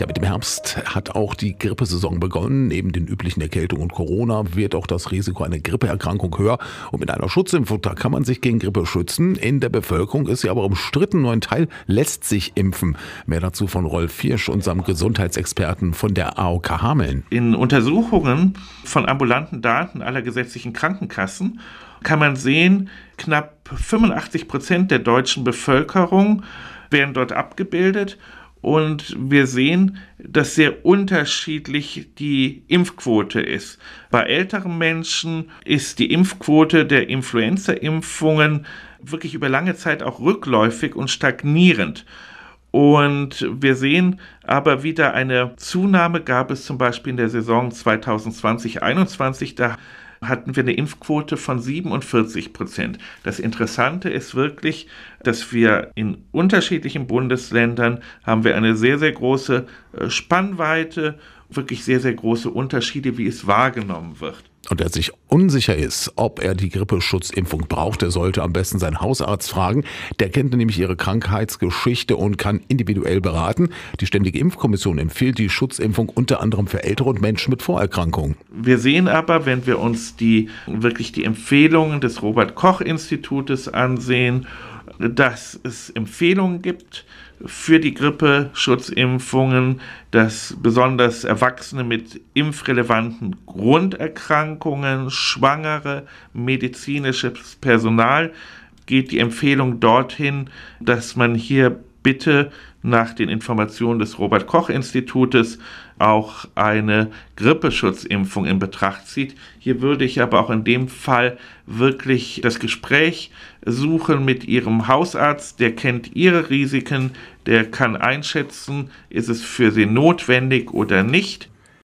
Ja, mit dem Herbst hat auch die Grippesaison begonnen. Neben den üblichen Erkältungen und Corona wird auch das Risiko einer Grippeerkrankung höher. Und mit einer Schutzimpfung, da kann man sich gegen Grippe schützen. In der Bevölkerung ist sie aber umstritten. Nur ein Teil lässt sich impfen. Mehr dazu von Rolf Fiersch, unserem Gesundheitsexperten von der AOK Hameln. In Untersuchungen von ambulanten Daten aller gesetzlichen Krankenkassen kann man sehen, knapp 85 Prozent der deutschen Bevölkerung werden dort abgebildet und wir sehen, dass sehr unterschiedlich die Impfquote ist. Bei älteren Menschen ist die Impfquote der Influenza-Impfungen wirklich über lange Zeit auch rückläufig und stagnierend. Und wir sehen aber wieder eine Zunahme, gab es zum Beispiel in der Saison 2020-21, da hatten wir eine Impfquote von 47 Prozent. Das Interessante ist wirklich, dass wir in unterschiedlichen Bundesländern haben wir eine sehr, sehr große äh, Spannweite, wirklich sehr, sehr große Unterschiede, wie es wahrgenommen wird. Und wer sich unsicher ist, ob er die Grippeschutzimpfung braucht, der sollte am besten seinen Hausarzt fragen. Der kennt nämlich ihre Krankheitsgeschichte und kann individuell beraten. Die Ständige Impfkommission empfiehlt die Schutzimpfung unter anderem für Ältere und Menschen mit Vorerkrankungen. Wir sehen aber, wenn wir uns die wirklich die Empfehlungen des Robert Koch Institutes ansehen, dass es Empfehlungen gibt für die Grippeschutzimpfungen, dass besonders Erwachsene mit impfrelevanten Grunderkrankungen, Schwangere, medizinisches Personal geht die Empfehlung dorthin, dass man hier bitte nach den Informationen des Robert Koch Institutes auch eine Grippeschutzimpfung in Betracht zieht. Hier würde ich aber auch in dem Fall wirklich das Gespräch suchen mit Ihrem Hausarzt, der kennt Ihre Risiken, der kann einschätzen, ist es für Sie notwendig oder nicht.